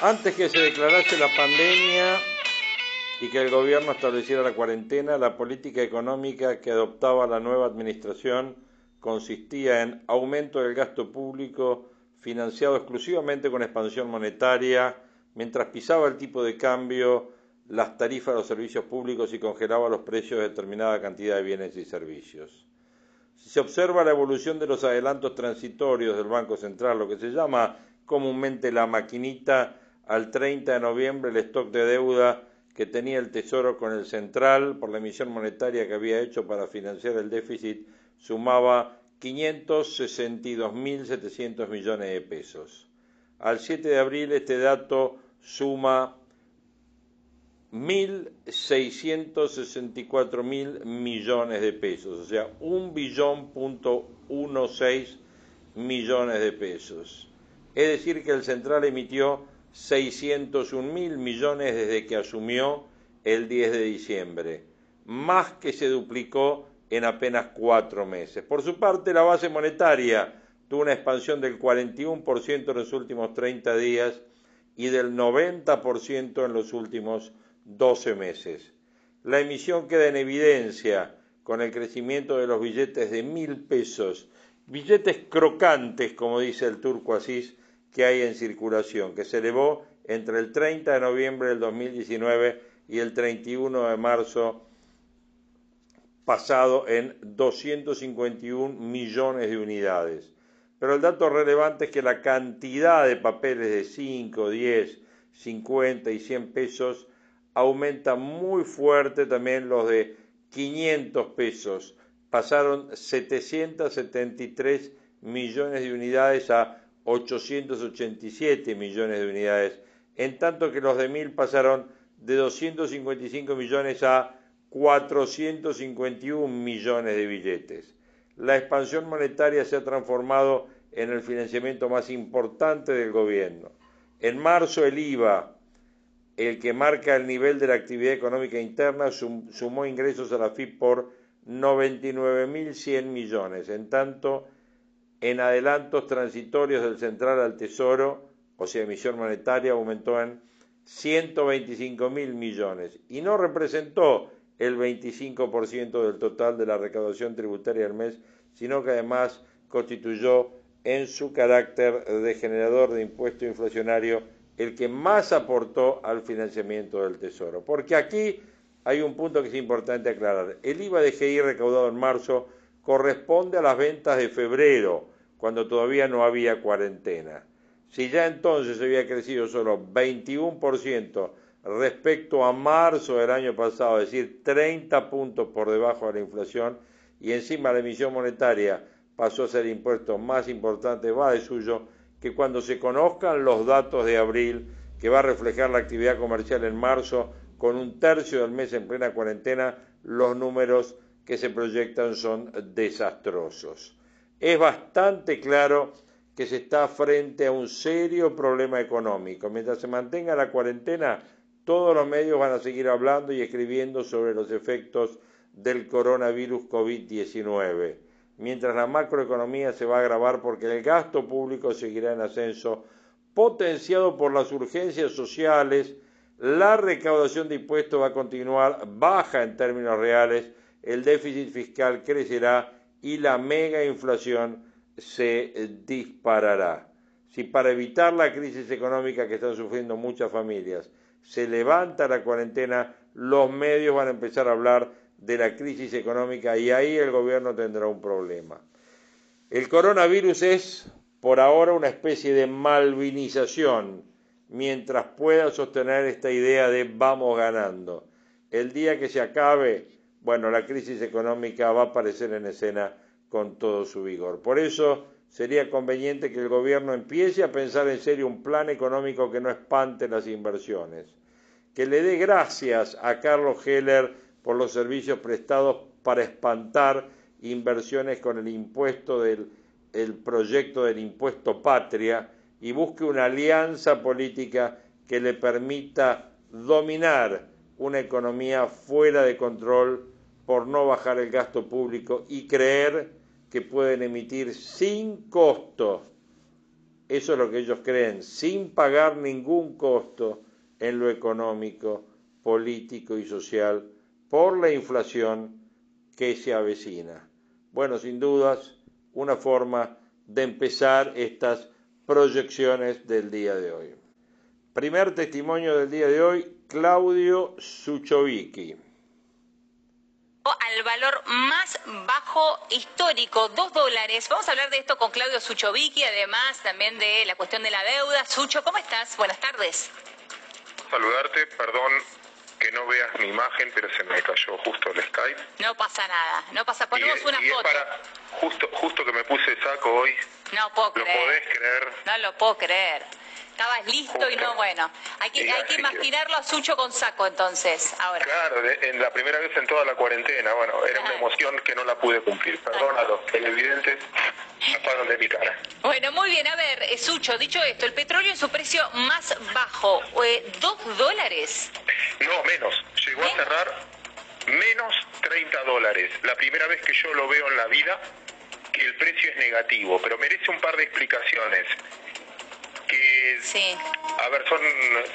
Antes que se declarase la pandemia y que el gobierno estableciera la cuarentena, la política económica que adoptaba la nueva administración consistía en aumento del gasto público financiado exclusivamente con expansión monetaria, mientras pisaba el tipo de cambio, las tarifas de los servicios públicos y congelaba los precios de determinada cantidad de bienes y servicios. Si se observa la evolución de los adelantos transitorios del Banco Central, lo que se llama comúnmente la maquinita al 30 de noviembre el stock de deuda que tenía el Tesoro con el Central por la emisión monetaria que había hecho para financiar el déficit sumaba 562.700 millones de pesos. Al 7 de abril este dato suma 1.664.000 millones de pesos, o sea, un billón punto seis millones de pesos. Es decir, que el Central emitió 601 mil millones desde que asumió el 10 de diciembre, más que se duplicó en apenas cuatro meses. Por su parte, la base monetaria tuvo una expansión del 41% en los últimos 30 días y del 90% en los últimos 12 meses. La emisión queda en evidencia con el crecimiento de los billetes de mil pesos, billetes crocantes, como dice el turco Asís, que hay en circulación, que se elevó entre el 30 de noviembre del 2019 y el 31 de marzo pasado en 251 millones de unidades. Pero el dato relevante es que la cantidad de papeles de 5, 10, 50 y 100 pesos aumenta muy fuerte también los de 500 pesos. Pasaron 773 millones de unidades a 887 millones de unidades, en tanto que los de mil pasaron de 255 millones a 451 millones de billetes. La expansión monetaria se ha transformado en el financiamiento más importante del gobierno. En marzo el IVA, el que marca el nivel de la actividad económica interna, sumó ingresos a la FIP por 99.100 millones. En tanto, en adelantos transitorios del central al tesoro, o sea, emisión monetaria, aumentó en 125 mil millones y no representó el 25% del total de la recaudación tributaria del mes, sino que además constituyó en su carácter de generador de impuesto inflacionario el que más aportó al financiamiento del Tesoro. Porque aquí hay un punto que es importante aclarar. El IVA de GI recaudado en marzo corresponde a las ventas de febrero, cuando todavía no había cuarentena. Si ya entonces había crecido solo 21% respecto a marzo del año pasado, es decir, 30 puntos por debajo de la inflación, y encima la emisión monetaria pasó a ser el impuesto más importante, va de suyo que cuando se conozcan los datos de abril, que va a reflejar la actividad comercial en marzo, con un tercio del mes en plena cuarentena, los números que se proyectan son desastrosos. Es bastante claro que se está frente a un serio problema económico. Mientras se mantenga la cuarentena, todos los medios van a seguir hablando y escribiendo sobre los efectos del coronavirus COVID-19, mientras la macroeconomía se va a agravar porque el gasto público seguirá en ascenso, potenciado por las urgencias sociales, la recaudación de impuestos va a continuar baja en términos reales, el déficit fiscal crecerá y la mega inflación se disparará. Si para evitar la crisis económica que están sufriendo muchas familias se levanta la cuarentena, los medios van a empezar a hablar de la crisis económica y ahí el gobierno tendrá un problema. El coronavirus es por ahora una especie de malvinización mientras pueda sostener esta idea de vamos ganando. El día que se acabe, bueno, la crisis económica va a aparecer en escena con todo su vigor. Por eso sería conveniente que el gobierno empiece a pensar en serio un plan económico que no espante las inversiones, que le dé gracias a Carlos Heller por los servicios prestados para espantar inversiones con el impuesto del el proyecto del impuesto patria y busque una alianza política que le permita dominar una economía fuera de control por no bajar el gasto público y creer que pueden emitir sin costo, eso es lo que ellos creen, sin pagar ningún costo en lo económico, político y social por la inflación que se avecina. Bueno, sin dudas, una forma de empezar estas proyecciones del día de hoy. Primer testimonio del día de hoy, Claudio Suchovicki al valor más bajo histórico, dos dólares. Vamos a hablar de esto con Claudio Suchovicki, además también de la cuestión de la deuda. Sucho, ¿cómo estás? Buenas tardes. Saludarte, perdón que no veas mi imagen, pero se me cayó justo el Skype. No pasa nada, no pasa, ponemos una y foto. para, justo, justo que me puse saco hoy. No puedo creer. ¿Lo podés creer? No lo puedo creer. Estabas listo y no, bueno. Hay que, hay que imaginarlo a Sucho con saco entonces, ahora. Claro, en la primera vez en toda la cuarentena, bueno, era una emoción que no la pude cumplir. Perdón a los televidentes, pasaron de mi cara. Bueno, muy bien, a ver, eh, Sucho, dicho esto, el petróleo en su precio más bajo, eh, ¿dos dólares? No, menos. Llegó a cerrar menos 30 dólares. La primera vez que yo lo veo en la vida que el precio es negativo, pero merece un par de explicaciones que, sí. a ver, son,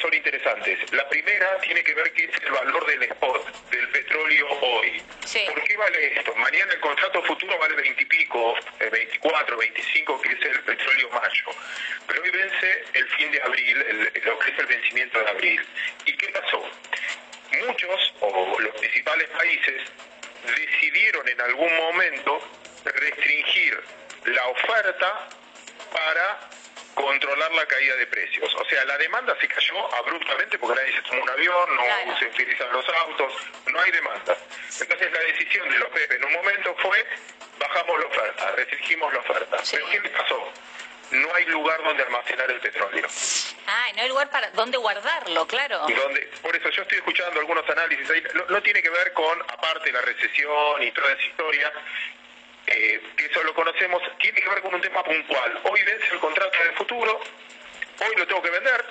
son interesantes. La primera tiene que ver que es el valor del spot, del petróleo hoy. ¿Por qué vale esto? Mañana el contrato futuro vale 20 y pico, 24, 25, que es el petróleo mayo. Pero hoy vence el fin de abril, el, lo que es el vencimiento de abril. ¿Y qué pasó? Muchos, o los principales países, decidieron en algún momento restringir la oferta para controlar la caída de precios. O sea, la demanda se cayó abruptamente porque nadie se tomó un avión, no se utilizan los autos, no hay demanda. Entonces la decisión de los PEP en un momento fue bajamos la oferta, restringimos la oferta. Pero ¿qué le pasó? No hay lugar donde almacenar el petróleo. Ah, no hay lugar para donde guardarlo, claro. Donde, por eso yo estoy escuchando algunos análisis ahí, no, no tiene que ver con, aparte la recesión y toda esa historia, eh, eso lo conocemos, tiene que ver con un tema puntual. Hoy vence el contrato del futuro, hoy lo tengo que vender,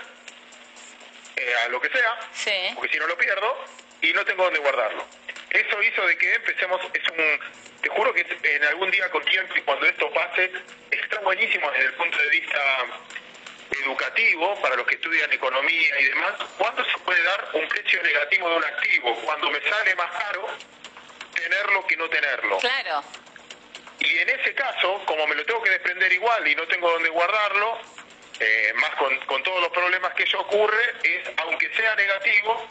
eh, a lo que sea, porque si no lo pierdo, y no tengo dónde guardarlo. Eso hizo de que empecemos, es un, te juro que en algún día con tiempo y cuando esto pase, está buenísimo desde el punto de vista educativo para los que estudian economía y demás, ¿cuándo se puede dar un precio negativo de un activo? Cuando me sale más caro tenerlo que no tenerlo. Claro. Y en ese caso, como me lo tengo que desprender igual y no tengo dónde guardarlo, eh, más con, todos los problemas que ello ocurre, es, aunque sea negativo,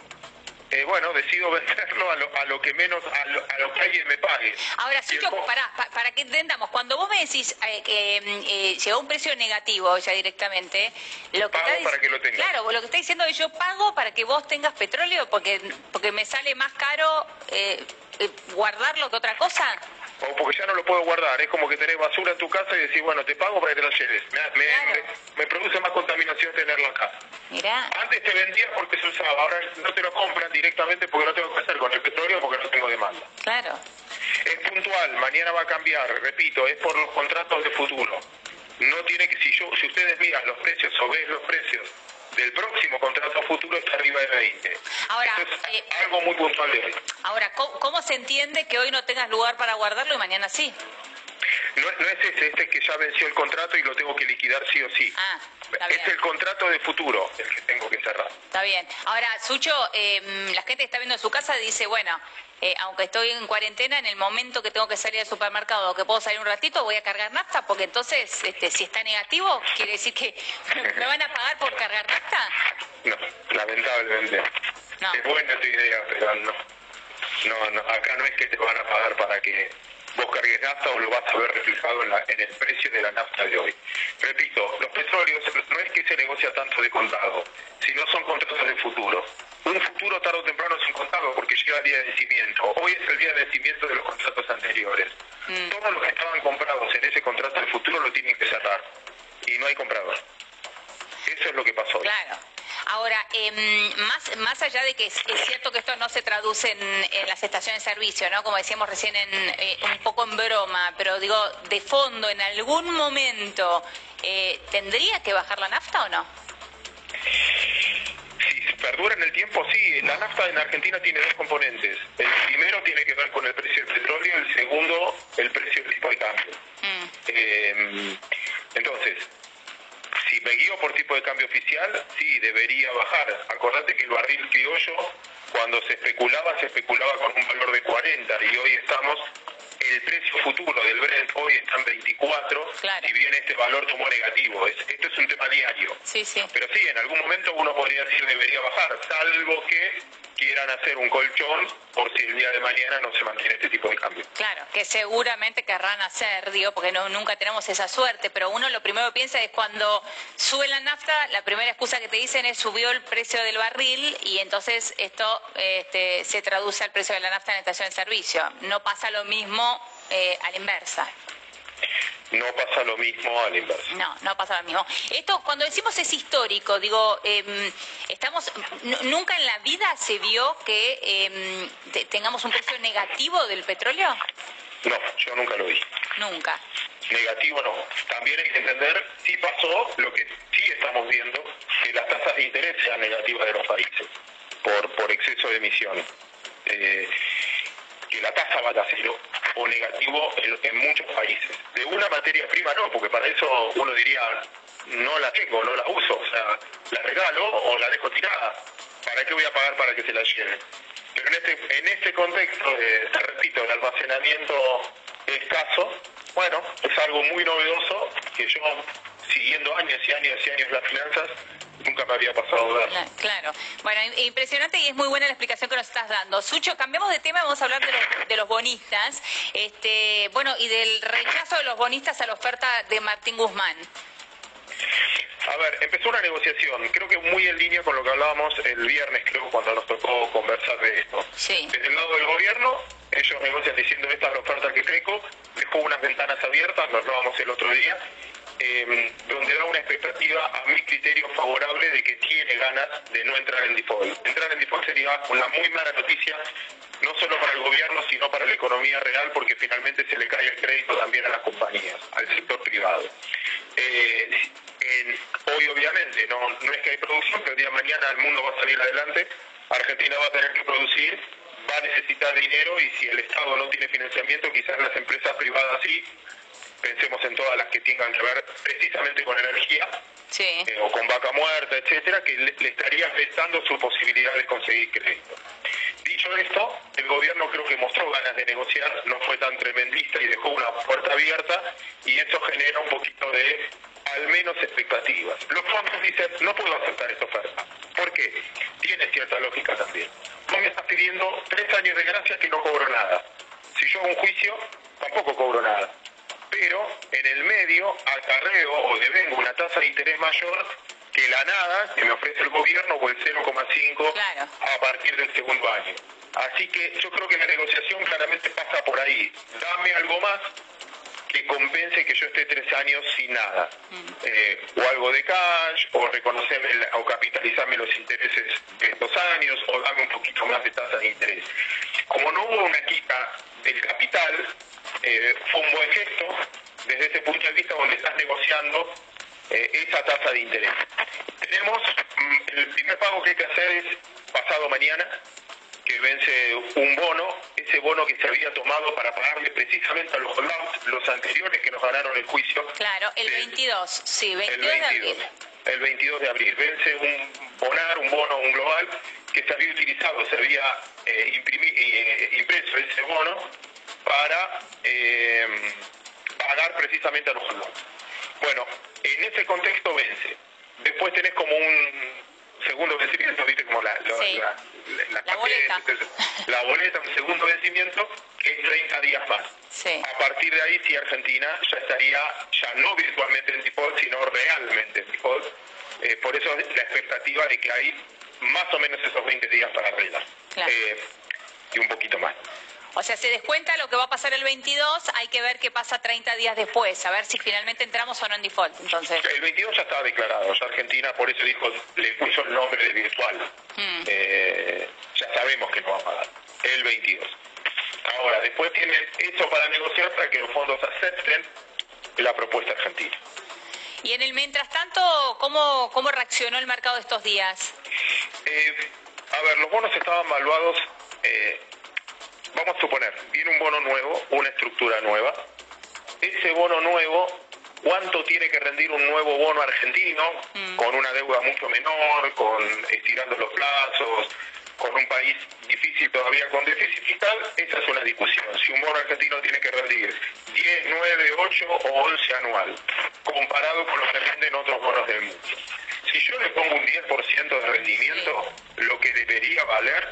eh, bueno, decido venderlo a lo, a lo que menos, a lo, que alguien me pague. Ahora, si yo, para, para que entendamos, cuando vos me decís eh, que mm, llegó un precio negativo ya directamente, lo que pago para que lo tenga. Claro, lo que está diciendo es yo pago para que vos tengas petróleo porque, porque me sale más caro guardarlo que otra cosa o porque ya no lo puedo guardar. Es como que tenés basura en tu casa y decís, bueno, te pago para que te la lleves. Me, produce más contaminación tenerlo acá. Mirá. Antes te vendía porque se usaba, ahora no te lo compran directamente porque no tengo que hacer con el petróleo porque no tengo demanda. Claro. Es puntual, mañana va a cambiar, repito, es por los contratos de futuro. No tiene que, si yo, si ustedes miran los precios o ven los precios del próximo contrato futuro está arriba de 20. Ahora, es eh, algo muy puntual de hoy. Ahora, ¿cómo, se entiende que hoy no tengas lugar para guardarlo y mañana sí? No, no es ese, este es que ya venció el contrato y lo tengo que liquidar sí o sí. Ah, es el contrato de futuro el que tengo que cerrar. Está bien. Ahora, Sucho, eh, la gente está viendo en su casa dice, bueno, eh, aunque estoy en cuarentena, en el momento que tengo que salir al supermercado o que puedo salir un ratito, voy a cargar nafta, porque entonces, este, si está negativo, quiere decir que me van a pagar por cargar nafta. No, lamentablemente. Es buena tu idea, pero no. No, no. Acá no es que te van a pagar para que vos cargues nafta o lo vas a ver reflejado en, en, el precio de la nafta de hoy. Repito, los petróleos no es que se negocia tanto de contado, sino son contratos de futuro. un futuro tarde o temprano es incontado porque llega el día de vencimiento. Hoy es el día de vencimiento de los contratos anteriores. Mm. Todos los que estaban comprados en ese contrato del futuro lo tienen que cerrar. Y no hay comprador. Eso es lo que pasó. Claro. Ahora, eh, más, más allá de que es, cierto que esto no se traduce en, las estaciones de servicio, ¿no? Como decíamos recién, en, eh, un poco en broma, pero digo, de fondo, en algún momento, eh, ¿tendría que bajar la nafta o no? Si perdura en el tiempo, sí. La nafta en Argentina tiene dos componentes. El primero tiene que ver con el precio del petróleo, el segundo, el precio del tipo de cambio. Mm. Eh, entonces, si me guío por tipo de cambio oficial, sí, debería bajar. Acordate que el barril criollo, cuando se especulaba, se especulaba con un valor de 40 y hoy estamos el precio futuro del Brent hoy está en 24, y bien este valor tomó negativo. esto es un tema diario. Sí, sí. Pero sí, en algún momento uno podría decir debería bajar, salvo que quieran hacer un colchón por si el día de mañana no se mantiene este tipo de cambio. Claro, que seguramente querrán hacer, digo, porque no, nunca tenemos esa suerte, pero uno lo primero que piensa es cuando sube la nafta, la primera excusa que te dicen es subió el precio del barril y entonces esto este, se traduce al precio de la nafta en estación de servicio. No pasa lo mismo eh, a la inversa. No pasa lo mismo a la inversa. No, no pasa lo mismo. Esto, cuando decimos es histórico, digo, em, estamos, nunca en la vida se vio que em, tengamos un precio negativo del petróleo. No, yo nunca lo vi. Nunca. Negativo no. También hay que entender, sí pasó lo que sí estamos viendo, que las tasas de interés sean negativas de los países por, por exceso de emisión. Eh, que la tasa vaya a cero o negativo en, muchos países. De una materia prima no, porque para eso uno diría, no la tengo, no la uso, o sea, la regalo o la dejo tirada. ¿Para qué voy a pagar para que se la lleven? Pero en este, en este contexto, repito, el almacenamiento escaso, bueno, es algo muy novedoso que yo, siguiendo años y años y años las finanzas, nunca me había pasado ver. Claro, bueno, impresionante y es muy buena la explicación que nos estás dando. Sucho, cambiamos de tema, vamos a hablar de los, de los bonistas, este, bueno, y del rechazo de los bonistas a la oferta de Martín Guzmán. A ver, empezó una negociación, creo que muy en línea con lo que hablábamos el viernes, creo, cuando nos tocó conversar de esto. Sí. Desde el lado del gobierno, ellos negocian diciendo esta es la oferta que Creco, dejó unas ventanas abiertas, nos hablábamos el otro día, donde da una expectativa a mi criterio favorable de que tiene ganas de no entrar en default. Entrar en default sería una muy mala noticia, no solo para el gobierno, sino para la economía real, porque finalmente se le cae el crédito también a las compañías, al sector privado. Eh, hoy obviamente no, no es que hay producción, pero el día de mañana el mundo va a salir adelante, Argentina va a tener que producir, va a necesitar dinero y si el Estado no tiene financiamiento, quizás las empresas privadas sí, pensemos en todas las que tengan que ver precisamente con energía eh, o con vaca muerta, etcétera, que le, estaría afectando su posibilidad de conseguir crédito. Dicho esto, el gobierno creo que mostró ganas de negociar, no fue tan tremendista y dejó una puerta abierta y eso genera un poquito de al menos expectativas. Los fondos dicen, no puedo aceptar esta oferta. ¿Por qué? Tiene cierta lógica también. No me estás pidiendo tres años de gracia que no cobro nada. Si yo hago un juicio, tampoco cobro nada pero en el medio acarreo o devengo una tasa de interés mayor que la nada que me ofrece el gobierno o el 0,5 a partir del segundo año. Así que yo creo que la negociación claramente pasa por ahí. Dame algo más que compense que yo esté tres años sin nada. Mm. Eh, o algo de cash, o reconocerme o capitalizarme los intereses de estos años, o dame un poquito más de tasa de interés. Como no hubo una quita del capital, eh, fue un buen gesto desde ese punto de vista donde estás negociando eh, esa tasa de interés. Tenemos, mm, el primer pago que hay que hacer es pasado mañana, que vence un bono, ese bono que se había tomado para pagarle precisamente a los holdouts, los anteriores que nos ganaron el juicio. Claro, el 22, sí, 22 de abril. El 22 de abril. Vence un bonar, un bono, un global, que se había utilizado, se había eh, eh, impreso ese bono para eh, pagar precisamente a los holdouts. Bueno, en ese contexto vence. Después tenés como un segundo vencimiento, viste como la, la, boleta. la boleta, un segundo vencimiento, que es 30 días más. A partir de ahí, sí, Argentina ya estaría, ya no virtualmente en default, sino realmente en default. Eh, por eso la expectativa de que hay más o menos esos 20 días para arreglar. Eh, y un poquito más. O sea, se descuenta lo que va a pasar el 22, hay que ver qué pasa 30 días después, a ver si finalmente entramos o no en default. Entonces. El 22 ya estaba declarado, ya Argentina por eso dijo, le puso el nombre de virtual. Hmm. Eh, ya sabemos que no va a pagar, el 22. Ahora, después tienen eso para negociar para que los fondos acepten la propuesta argentina. Y en el mientras tanto, ¿cómo, cómo reaccionó el mercado estos días? Eh, a ver, los bonos estaban valuados eh, vamos a suponer, viene un bono nuevo, una estructura nueva. Ese bono nuevo, ¿cuánto tiene que rendir un nuevo bono argentino mm. con una deuda mucho menor, con estirando los plazos, con un país difícil todavía con déficit fiscal? Esa es una discusión. Si un bono argentino tiene que rendir 10, 9, 8 o 11 anual, comparado con lo que renden otros bonos del mundo. Si yo le pongo un 10% de rendimiento, lo que debería valer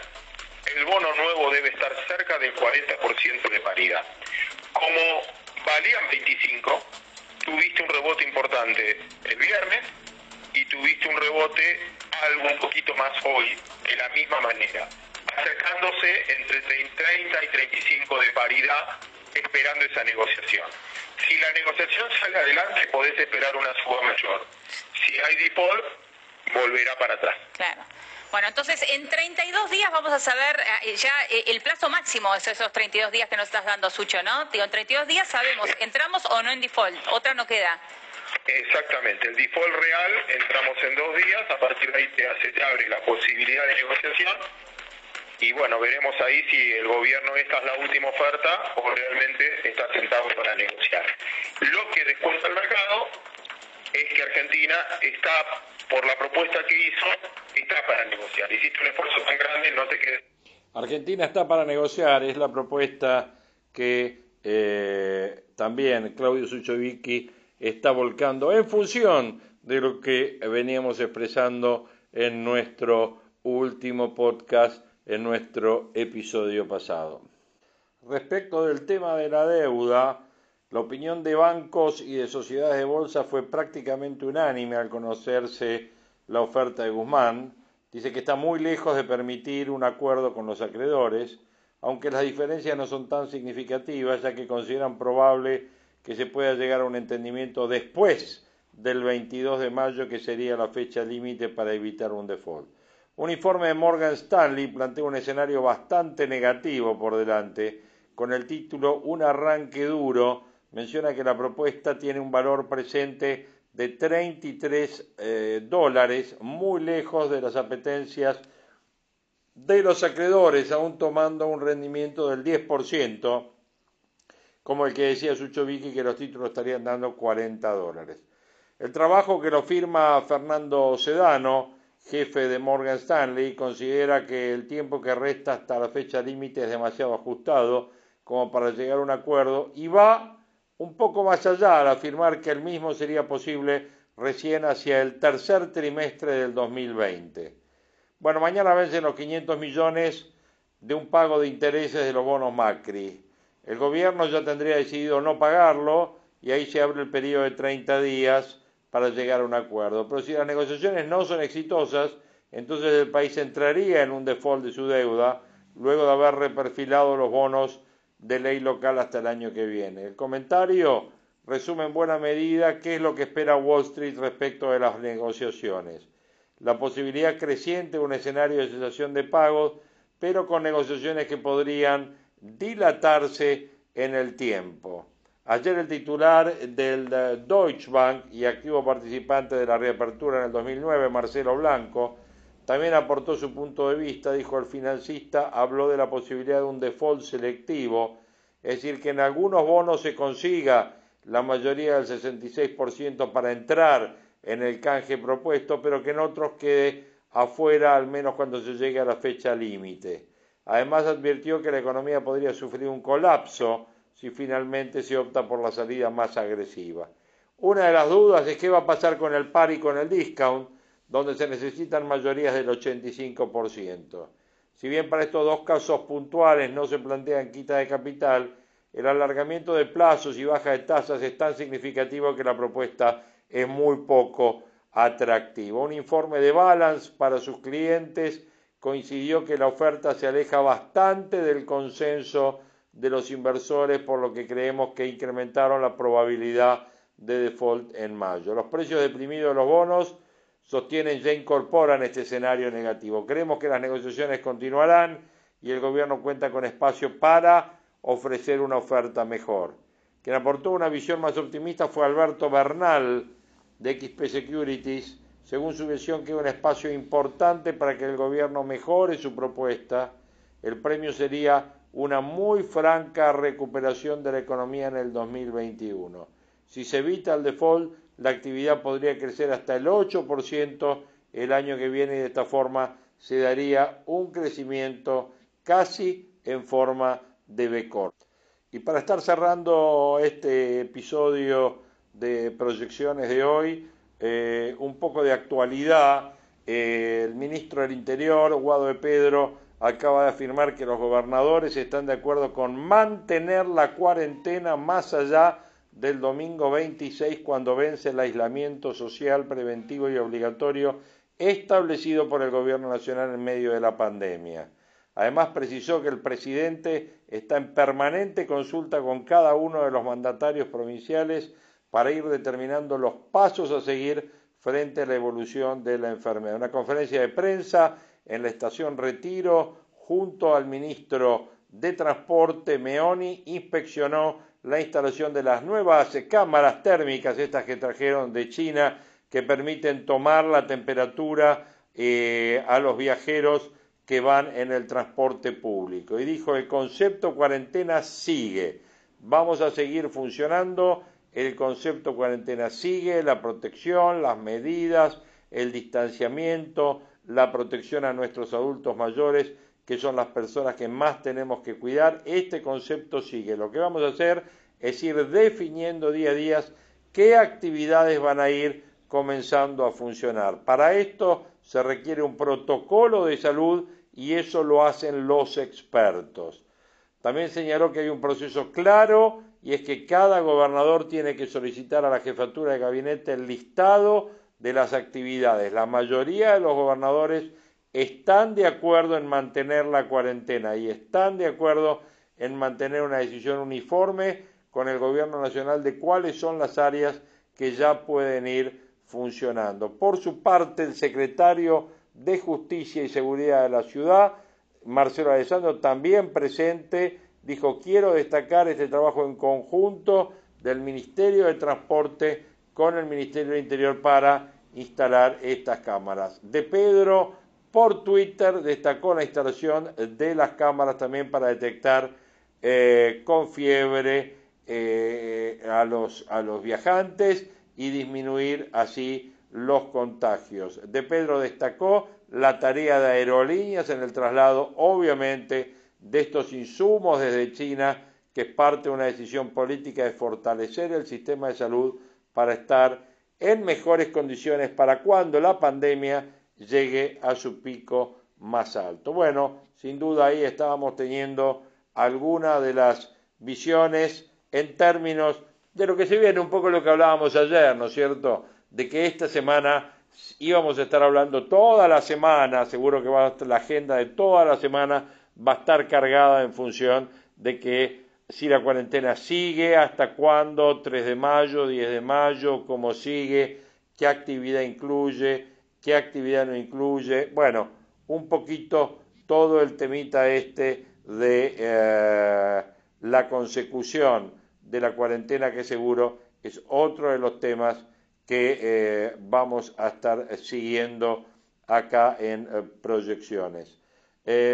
el bono nuevo debe estar cerca del 40% de paridad. Como valían 25, tuviste un rebote importante el viernes y tuviste un rebote algo un poquito más hoy, de la misma manera, acercándose entre 30 y 35 de paridad, esperando esa negociación. Si la negociación sale adelante, podés esperar una suba mayor. Si hay default, volverá para atrás. Claro. Bueno, entonces en 32 días vamos a saber eh, ya eh, el plazo máximo de esos 32 días que nos estás dando, Sucho, ¿no? Digo, en 32 días sabemos, ¿entramos o no en default? Otra no queda. Exactamente, el default real entramos en dos días, a partir de ahí se te abre la posibilidad de negociación y bueno, veremos ahí si el gobierno esta es la última oferta o realmente está sentado para negociar. Lo que descuenta el mercado es que Argentina está, por la propuesta que hizo, está para negociar. Hiciste un esfuerzo tan grande, no te quedes. Argentina está para negociar, es la propuesta que eh, también Claudio Suchovicki está volcando en función de lo que veníamos expresando en nuestro último podcast, en nuestro episodio pasado. Respecto del tema de la deuda, la opinión de bancos y de sociedades de bolsa fue prácticamente unánime al conocerse la oferta de Guzmán. Dice que está muy lejos de permitir un acuerdo con los acreedores, aunque las diferencias no son tan significativas, ya que consideran probable que se pueda llegar a un entendimiento después del 22 de mayo, que sería la fecha límite para evitar un default. Un informe de Morgan Stanley plantea un escenario bastante negativo por delante, con el título Un arranque duro, menciona que la propuesta tiene un valor presente de 33 eh, dólares, muy lejos de las apetencias de los acreedores, aún tomando un rendimiento del 10%, como el que decía Sucho Vicky que los títulos estarían dando 40 dólares. El trabajo que lo firma Fernando Sedano, jefe de Morgan Stanley, considera que el tiempo que resta hasta la fecha límite es demasiado ajustado como para llegar a un acuerdo y va un poco más allá al afirmar que el mismo sería posible recién hacia el tercer trimestre del 2020. Bueno, mañana vencen los 500 millones de un pago de intereses de los bonos Macri. El gobierno ya tendría decidido no pagarlo y ahí se abre el periodo de 30 días para llegar a un acuerdo. Pero si las negociaciones no son exitosas, entonces el país entraría en un default de su deuda luego de haber reperfilado los bonos de ley local hasta el año que viene. El comentario resume en buena medida qué es lo que espera Wall Street respecto de las negociaciones. La posibilidad creciente de un escenario de cesación de pagos, pero con negociaciones que podrían dilatarse en el tiempo. Ayer el titular del Deutsche Bank y activo participante de la reapertura en el 2009, Marcelo Blanco, también aportó su punto de vista, dijo el financista, habló de la posibilidad de un default selectivo, es decir, que en algunos bonos se consiga la mayoría del 66% para entrar en el canje propuesto, pero que en otros quede afuera al menos cuando se llegue a la fecha límite. Además advirtió que la economía podría sufrir un colapso si finalmente se opta por la salida más agresiva. Una de las dudas es qué va a pasar con el par y con el discount, donde se necesitan mayorías del 85%. Si bien para estos dos casos puntuales no se plantean quita de capital, el alargamiento de plazos y baja de tasas es tan significativo que la propuesta es muy poco atractivo. Un informe de Balance para sus clientes coincidió que la oferta se aleja bastante del consenso de los inversores, por lo que creemos que incrementaron la probabilidad de default en mayo. Los precios deprimidos de los bonos sostienen ya incorporan este escenario negativo. Creemos que las negociaciones continuarán y el gobierno cuenta con espacio para ofrecer una oferta mejor. Quien aportó una visión más optimista fue Alberto Bernal de XP Securities, según su visión que un espacio importante para que el gobierno mejore su propuesta. El premio sería una muy franca recuperación de la economía en el 2021. Si se evita el default, la actividad podría crecer hasta el 8% el año que viene y de esta forma se daría un crecimiento casi en forma de B Y para estar cerrando este episodio de proyecciones de hoy, eh, un poco de actualidad. Eh, el ministro del Interior, Guado de Pedro, acaba de afirmar que los gobernadores están de acuerdo con mantener la cuarentena más allá del domingo 26 cuando vence el aislamiento social preventivo y obligatorio establecido por el Gobierno Nacional en medio de la pandemia. Además precisó que el presidente está en permanente consulta con cada uno de los mandatarios provinciales para ir determinando los pasos a seguir frente a la evolución de la enfermedad. Una conferencia de prensa en la estación Retiro, junto al ministro de Transporte, Meoni, inspeccionó la instalación de las nuevas cámaras térmicas, estas que trajeron de China, que permiten tomar la temperatura eh, a los viajeros que van en el transporte público. Y dijo, el concepto cuarentena sigue, vamos a seguir funcionando el concepto cuarentena sigue, la protección, las medidas, el distanciamiento, la protección a nuestros adultos mayores, que son las personas que más tenemos que cuidar. Este concepto sigue. Lo que vamos a hacer es ir definiendo día a día qué actividades van a ir comenzando a funcionar. Para esto se requiere un protocolo de salud y eso lo hacen los expertos. También señaló que hay un proceso claro y es que cada gobernador tiene que solicitar a la jefatura de gabinete el listado de las actividades. La mayoría de los gobernadores están de acuerdo en mantener la cuarentena y están de acuerdo en mantener una decisión uniforme con el gobierno nacional de cuáles son las áreas que ya pueden ir funcionando. Por su parte, el secretario de Justicia y Seguridad de la ciudad, Marcelo Alessandro, también presente, dijo, quiero destacar este trabajo en conjunto del Ministerio de Transporte con el Ministerio de Interior para instalar estas cámaras. De Pedro, por Twitter, destacó la instalación de las cámaras también para detectar eh, con fiebre eh, a, los, a los viajantes y disminuir así los contagios. De Pedro destacó la tarea de aerolíneas en el traslado, obviamente, de estos insumos desde China, que es parte de una decisión política de fortalecer el sistema de salud para estar en mejores condiciones para cuando la pandemia llegue a su pico más alto. Bueno, sin duda ahí estábamos teniendo algunas de las visiones en términos de lo que se viene un poco lo que hablábamos ayer, ¿no es cierto? De que esta semana íbamos a estar hablando toda la semana, seguro que va la agenda de toda la semana va a estar cargada en función de que si la cuarentena sigue, hasta cuándo, 3 de mayo, 10 de mayo, cómo sigue, qué actividad incluye, qué actividad no incluye. Bueno, un poquito todo el temita este de eh, la consecución de la cuarentena que seguro es otro de los temas que eh, vamos a estar siguiendo acá en eh, proyecciones.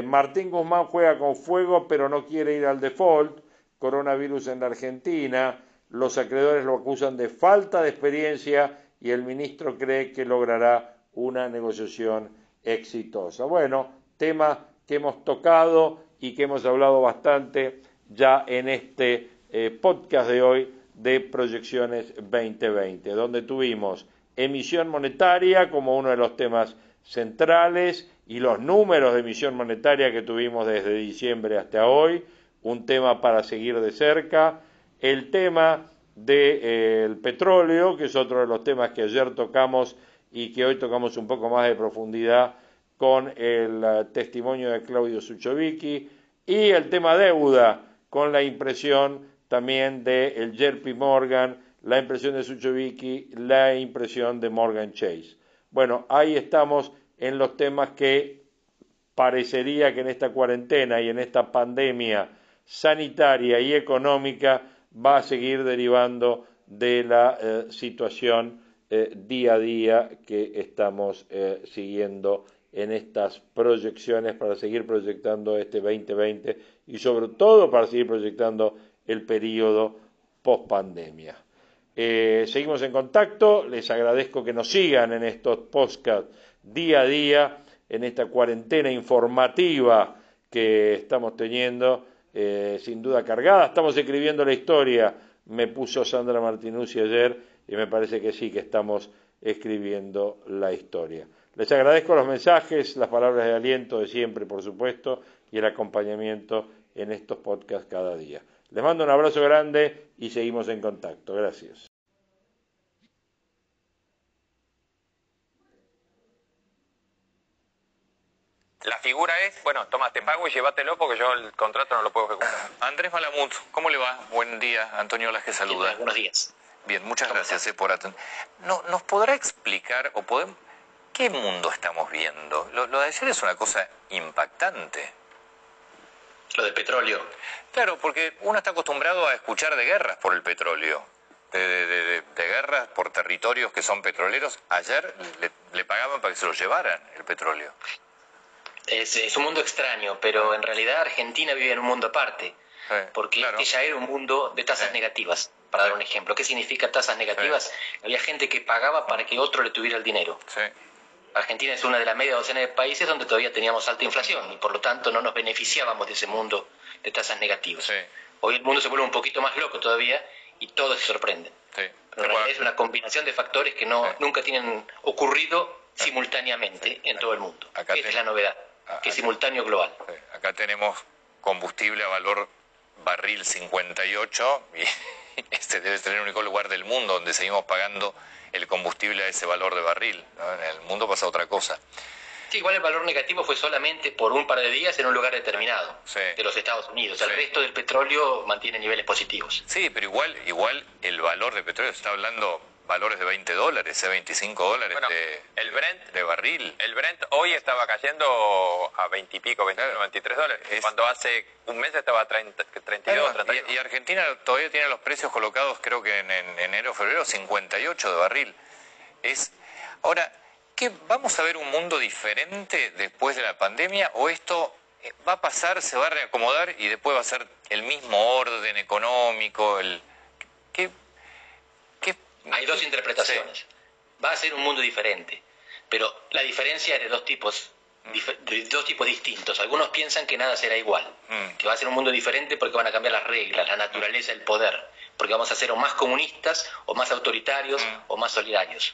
Martín Guzmán juega con fuego, pero no quiere ir al default. Coronavirus en la Argentina. Los acreedores lo acusan de falta de experiencia y el ministro cree que logrará una negociación exitosa. Bueno, tema que hemos tocado y que hemos hablado bastante ya en este eh, podcast de hoy de Proyecciones 2020, donde tuvimos emisión monetaria como uno de los temas centrales y los números de emisión monetaria que tuvimos desde diciembre hasta hoy, un tema para seguir de cerca, el tema del petróleo, que es otro de los temas que ayer tocamos y que hoy tocamos un poco más de profundidad con el eh, testimonio de Claudio Suchovicki y el tema deuda con la impresión también de el JP Morgan, la impresión de Suchovicki, la impresión de Morgan Chase. Bueno, ahí estamos en los temas que parecería que en esta cuarentena y en esta pandemia sanitaria y económica va a seguir derivando de la eh, situación eh, día a día que estamos eh, siguiendo en estas proyecciones para seguir proyectando este 2020 y sobre todo para seguir proyectando el periodo post pandemia. seguimos en contacto, les agradezco que nos sigan en estos podcasts día a día, en esta cuarentena informativa que estamos teniendo eh, sin duda cargada. Estamos escribiendo la historia, me puso Sandra Martinuzzi ayer y me parece que sí que estamos escribiendo la historia. Les agradezco los mensajes, las palabras de aliento de siempre, por supuesto, y el acompañamiento en estos podcasts cada día. Les mando un abrazo grande y seguimos en contacto. Gracias. La figura es, bueno, toma, te pago y llévatelo porque yo el contrato no lo puedo ejecutar. Andrés Malamut, ¿cómo le va? Buen día, Antonio Laje saluda. buenos días. Bien, muchas gracias eh, por atender. No, ¿Nos podrá explicar o podemos, qué mundo estamos viendo? Lo, de ayer es una cosa impactante. Lo del petróleo. Claro, porque uno está acostumbrado a escuchar de guerras por el petróleo. De, guerras por territorios que son petroleros. Ayer le, le pagaban para que se lo llevaran el petróleo. Es, un mundo extraño, pero en realidad Argentina vive en un mundo aparte, porque ella era un mundo de tasas negativas, para dar un ejemplo. ¿Qué significa tasas negativas? Había gente que pagaba para que otro le tuviera el dinero. Argentina es una de las media docena de países donde todavía teníamos alta inflación y por lo tanto no nos beneficiábamos de ese mundo de tasas negativas. Hoy el mundo se vuelve un poquito más loco todavía y todos se sorprenden. Pero en realidad es una combinación de factores que no, nunca tienen ocurrido simultáneamente en todo el mundo. Esa es la novedad que es simultáneo global. Acá tenemos combustible a valor barril 58 y este debe ser el único lugar del mundo donde seguimos pagando el combustible a ese valor de barril. En el mundo pasa otra cosa. Sí, igual el valor negativo fue solamente por un par de días en un lugar determinado de los Estados Unidos. El resto del petróleo mantiene niveles positivos. Sí, pero igual, igual el valor del petróleo se está hablando valores de 20 dólares, de 25 dólares de, el Brent, de barril. El Brent hoy estaba cayendo a 20 y pico, 21, 23 dólares, cuando hace un mes estaba a 30, 32, Y, Argentina todavía tiene los precios colocados, creo que en, enero febrero, 58 de barril. Es Ahora, ¿qué, ¿vamos a ver un mundo diferente después de la pandemia o esto eh, va a pasar, se va a reacomodar y después va a ser el mismo orden económico? El, ¿qué, hay dos interpretaciones. Va a ser un mundo diferente, pero la diferencia es de dos tipos de dos tipos distintos. Algunos piensan que nada será igual, mm. que va a ser un mundo diferente porque van a cambiar las reglas, la naturaleza, el poder, porque vamos a ser o más comunistas, o más autoritarios, mm. o más solidarios.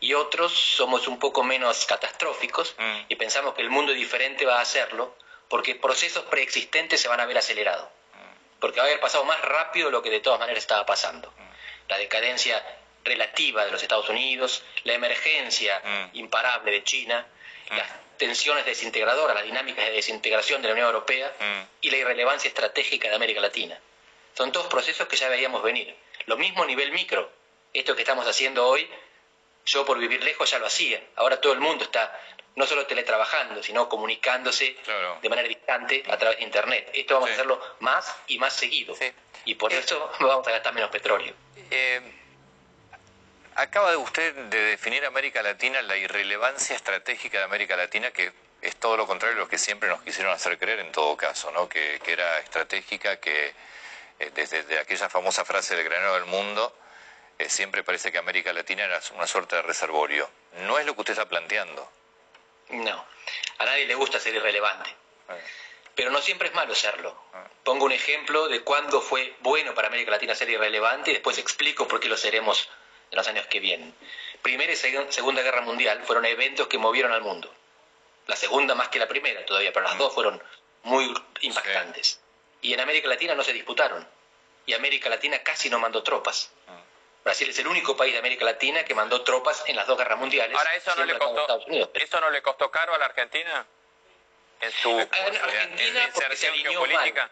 Y otros somos un poco menos catastróficos mm. y pensamos que el mundo diferente va a hacerlo porque procesos preexistentes se van a ver acelerados, porque va a haber pasado más rápido lo que de todas maneras estaba pasando la decadencia relativa de los Estados Unidos, la emergencia mm. imparable de China, mm. las tensiones desintegradoras, las dinámicas de desintegración de la Unión Europea mm. y la irrelevancia estratégica de América Latina. Son todos procesos que ya veíamos venir. Lo mismo a nivel micro. Esto que estamos haciendo hoy, yo por vivir lejos ya lo hacía. Ahora todo el mundo está no solo teletrabajando, sino comunicándose de manera distante a través de Internet. Esto vamos a hacerlo más y más seguido. Y por eso vamos a gastar menos petróleo. Eh, acaba de usted de definir América Latina, la irrelevancia estratégica de América Latina, que es todo lo contrario de lo que siempre nos quisieron hacer creer en todo caso, ¿no? que, era estratégica, que eh, desde aquella famosa frase del granero del mundo, eh, siempre parece que América Latina era una suerte de reservorio. No es lo que usted está planteando. No, a nadie le gusta ser irrelevante. Pero no siempre es malo serlo. Pongo un ejemplo de cuándo fue bueno para América Latina ser irrelevante y después explico por qué lo seremos en los años que vienen. Primera y Segunda Guerra Mundial fueron eventos que movieron al mundo. La segunda más que la primera todavía, pero las dos fueron muy impactantes. Y en América Latina no se disputaron. Y América Latina casi no mandó tropas. Brasil es el único país de América Latina que mandó tropas en las dos guerras mundiales. Ahora, ¿eso no, le costó, ¿eso no le costó caro a la Argentina? En su Argentina porque se alineó política.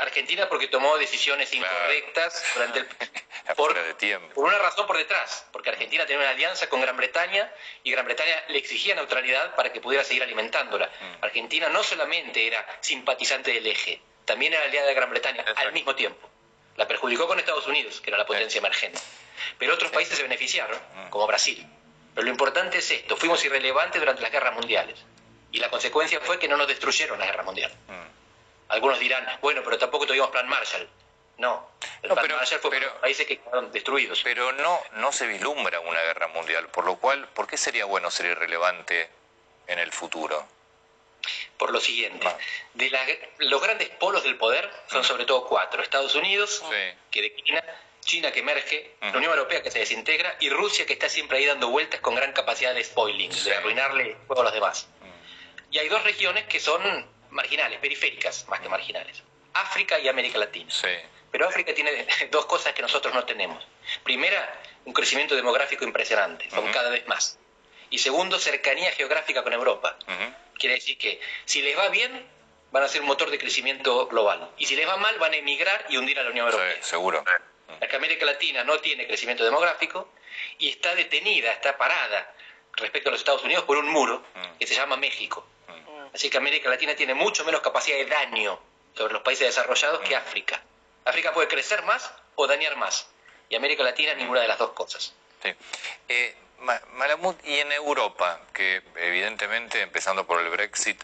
Argentina porque tomó decisiones incorrectas durante el por, de tiempo. por una razón por detrás, porque Argentina tenía una alianza con Gran Bretaña y Gran Bretaña le exigía neutralidad para que pudiera seguir alimentándola. Mm. Argentina no solamente era simpatizante del eje, también era aliada de Gran Bretaña al mismo tiempo. La perjudicó con Estados Unidos, que era la potencia emergente. Pero otros países se beneficiaron, mm. como Brasil. Pero lo importante es esto, fuimos irrelevantes durante las guerras mundiales. Y la consecuencia fue que no nos destruyeron la guerra mundial. Mm. Algunos dirán, bueno, pero tampoco tuvimos plan Marshall. No, el plan Marshall fue pero, países que quedaron destruidos. Pero no, no se vislumbra una guerra mundial, por lo cual, ¿por qué sería bueno ser irrelevante en el futuro? Por lo siguiente, de los grandes polos del poder son sobre todo cuatro. Estados Unidos, que declina, China que emerge, la Unión Europea que se desintegra y Rusia que está siempre ahí dando vueltas con gran capacidad de spoiling, de arruinarle el juego a los demás. Y hay dos regiones que son marginales, periféricas más que marginales. África y América Latina. Pero África tiene dos cosas que nosotros no tenemos. Primera, un crecimiento demográfico impresionante, son cada vez más. Y segundo, cercanía geográfica con Europa. Quiere decir que si les va bien, van a ser un motor de crecimiento global. Y si les va mal, van a emigrar y hundir a la Unión Europea. Sí, seguro. que América Latina no tiene crecimiento demográfico y está detenida, está parada respecto a los Estados Unidos por un muro que se llama México. Así que América Latina tiene mucho menos capacidad de daño sobre los países desarrollados que África. África puede crecer más o dañar más. Y América Latina ninguna de las dos cosas. Sí. Eh, Malamud, y en Europa, que evidentemente, empezando por el Brexit,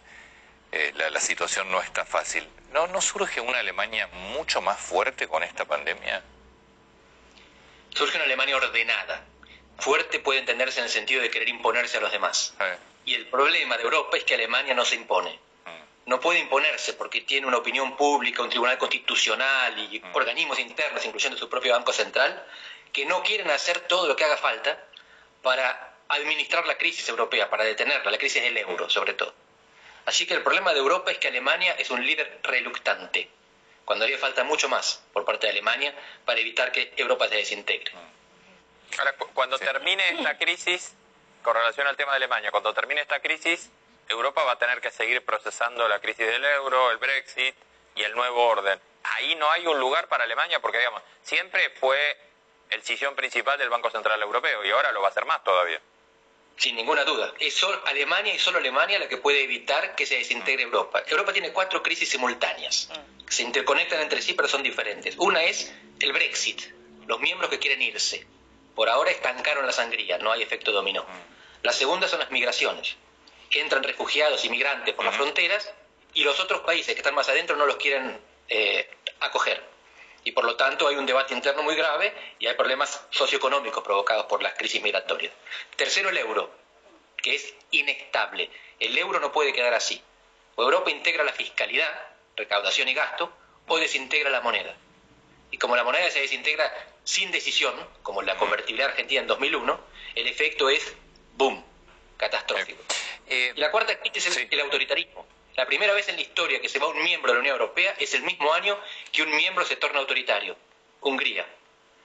eh, la, situación no está fácil. ¿No, ¿No surge una Alemania mucho más fuerte con esta pandemia? Surge una Alemania ordenada. Fuerte puede entenderse en el sentido de querer imponerse a los demás. Eh. Y el problema de Europa es que Alemania no se impone. No puede imponerse porque tiene una opinión pública, un tribunal constitucional y mm. organismos internos, incluyendo su propio Banco Central, que no quieren hacer todo lo que haga falta para administrar la crisis europea, para detenerla, la crisis del euro sobre todo. Así que el problema de Europa es que Alemania es un líder reluctante, cuando haría falta mucho más por parte de Alemania para evitar que Europa se desintegre. Ahora, cuando termine esta crisis, con relación al tema de Alemania, cuando termine esta crisis, Europa va a tener que seguir procesando la crisis del euro, el Brexit y el nuevo orden. Ahí no hay un lugar para Alemania porque, digamos, siempre fue el sillón principal del Banco Central Europeo y ahora lo va a hacer más todavía. Sin ninguna duda. Es solo Alemania y solo Alemania la que puede evitar que se desintegre Europa. Europa tiene cuatro crisis simultáneas. que Se interconectan entre sí pero son diferentes. Una es el Brexit, los miembros que quieren irse. Por ahora estancaron la sangría, no hay efecto dominó. La segunda son las migraciones. Entran refugiados, inmigrantes por las fronteras y los otros países que están más adentro no los quieren eh, acoger. Y por lo tanto hay un debate interno muy grave y hay problemas socioeconómicos provocados por las crisis migratorias. Tercero, el euro, que es inestable. El euro no puede quedar así. O Europa integra la fiscalidad, recaudación y gasto, o desintegra la moneda. Y como la moneda se desintegra sin decisión, como la convertibilidad argentina en 2001, el efecto es boom, catastrófico. Eh, y la cuarta crisis es el autoritarismo. La primera vez en la historia que se va un miembro de la Unión Europea es el mismo año que un miembro se torna autoritario, Hungría.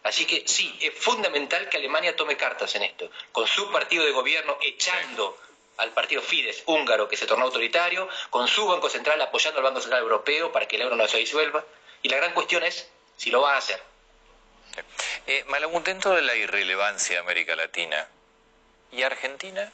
Así que sí, es fundamental que Alemania tome cartas en esto, con su partido de gobierno echando al partido Fidesz húngaro que se tornó autoritario, con su Banco Central apoyando al Banco Central Europeo para que el euro no se disuelva. Y la gran cuestión es si lo va a hacer. Eh, dentro de la irrelevancia de América Latina, ¿y Argentina?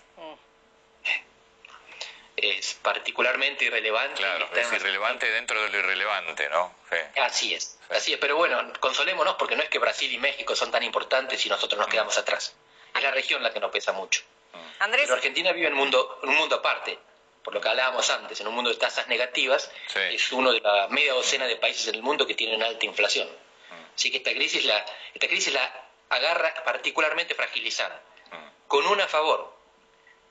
Es particularmente irrelevante. Claro, es irrelevante dentro de lo irrelevante, ¿no? Así es, así es. Pero bueno, consolémonos porque no es que Brasil y México son tan importantes y nosotros nos mm. quedamos atrás. Es la región la que nos pesa mucho. Mm. Andrés... Pero Argentina vive en un mundo, un mundo aparte por lo que hablábamos antes, en un mundo de tasas negativas, es uno de la media docena de países en el mundo que tienen alta inflación. Mm. Así que esta crisis la, esta crisis la agarra particularmente fragilizada, con una a favor.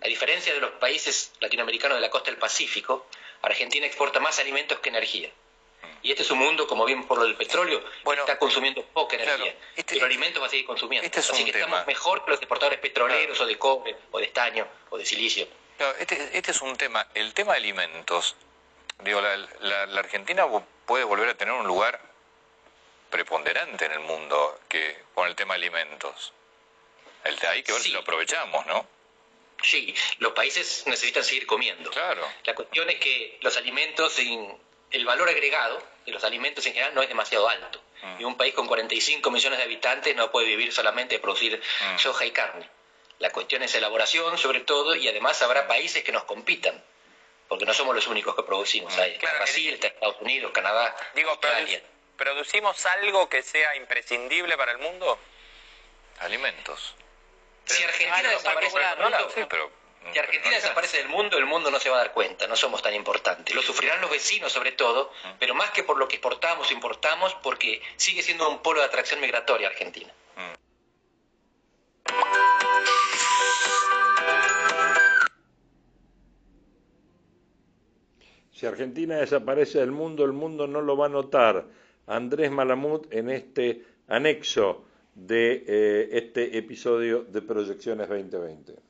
A diferencia de los países latinoamericanos de la costa del Pacífico, Argentina exporta más alimentos que energía. Mm. Y este es un mundo, como bien por lo del petróleo, bueno, está consumiendo poca energía. Este, pero alimentos va a seguir consumiendo. Este Así que estamos mejor que los exportadores petroleros o de cobre, o de estaño, o de silicio este, este, es un tema, el tema de alimentos. Digo, la, Argentina puede volver a tener un lugar preponderante en el mundo que con el tema alimentos. El de ahí que ver si lo aprovechamos, ¿no? Sí, los países necesitan seguir comiendo. Claro. La cuestión es que los alimentos, el valor agregado de los alimentos en general no es demasiado alto. Mm. Y un país con 45 millones de habitantes no puede vivir solamente de producir mm. soja y carne. La cuestión es elaboración, sobre todo, y además habrá países que nos compitan, porque no somos los únicos que producimos. Mm. Hay Brasil, Estados Unidos, Canadá, Digo, Australia. ¿Producimos algo que sea imprescindible para el mundo? Alimentos. Si Argentina desaparece del mundo, si Argentina desaparece del mundo, el mundo no se va a dar cuenta, no somos tan importantes. Lo sufrirán los vecinos sobre todo, pero más que por lo que exportamos, importamos, porque sigue siendo un polo de atracción migratoria Argentina. Si Argentina desaparece del mundo, el mundo no lo va a notar. Andrés Malamud en este anexo de eh, este episodio de Proyecciones 2020.